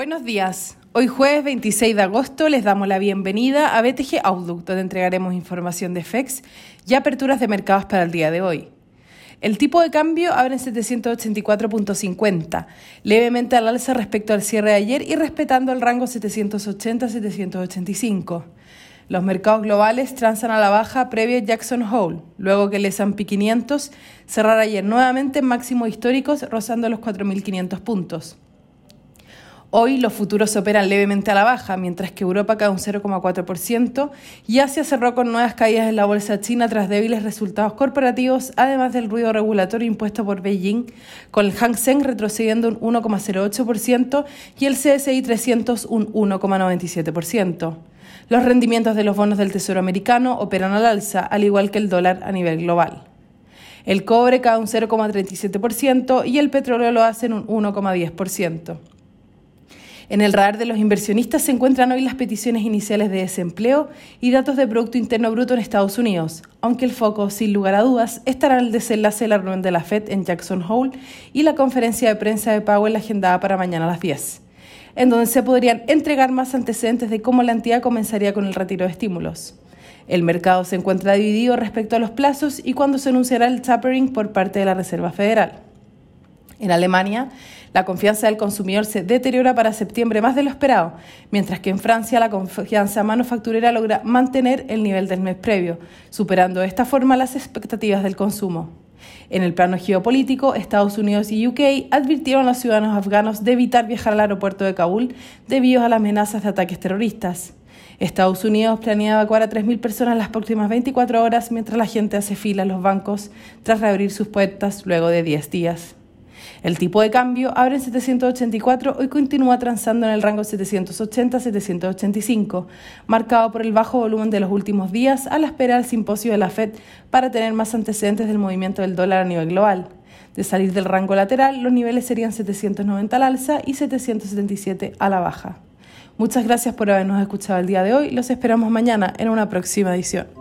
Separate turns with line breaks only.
Buenos días. Hoy jueves 26 de agosto les damos la bienvenida a BTG Outlook, donde entregaremos información de FEX y aperturas de mercados para el día de hoy. El tipo de cambio abre en 784.50, levemente al alza respecto al cierre de ayer y respetando el rango 780-785. Los mercados globales transan a la baja previo Jackson Hole, luego que el S&P 500 cerrara ayer nuevamente en máximos históricos rozando los 4.500 puntos. Hoy los futuros operan levemente a la baja, mientras que Europa cae un 0,4% y Asia cerró con nuevas caídas en la bolsa china tras débiles resultados corporativos, además del ruido regulatorio impuesto por Beijing, con el Hang Seng retrocediendo un 1,08% y el CSI 300 un 1,97%. Los rendimientos de los bonos del Tesoro americano operan al alza, al igual que el dólar a nivel global. El cobre cae un 0,37% y el petróleo lo hace en un 1,10%. En el radar de los inversionistas se encuentran hoy las peticiones iniciales de desempleo y datos de Producto Interno Bruto en Estados Unidos, aunque el foco, sin lugar a dudas, estará en el desenlace de la reunión de la Fed en Jackson Hole y la conferencia de prensa de Powell agendada para mañana a las 10, en donde se podrían entregar más antecedentes de cómo la entidad comenzaría con el retiro de estímulos. El mercado se encuentra dividido respecto a los plazos y cuándo se anunciará el tapering por parte de la Reserva Federal. En Alemania, la confianza del consumidor se deteriora para septiembre más de lo esperado, mientras que en Francia la confianza manufacturera logra mantener el nivel del mes previo, superando de esta forma las expectativas del consumo. En el plano geopolítico, Estados Unidos y UK advirtieron a los ciudadanos afganos de evitar viajar al aeropuerto de Kabul debido a las amenazas de ataques terroristas. Estados Unidos planea evacuar a 3.000 personas las próximas 24 horas mientras la gente hace fila en los bancos tras reabrir sus puertas luego de 10 días. El tipo de cambio abre en 784 y continúa transando en el rango 780-785, marcado por el bajo volumen de los últimos días a la espera del simposio de la Fed para tener más antecedentes del movimiento del dólar a nivel global. De salir del rango lateral, los niveles serían 790 al alza y 777 a la baja. Muchas gracias por habernos escuchado el día de hoy. Los esperamos mañana en una próxima edición.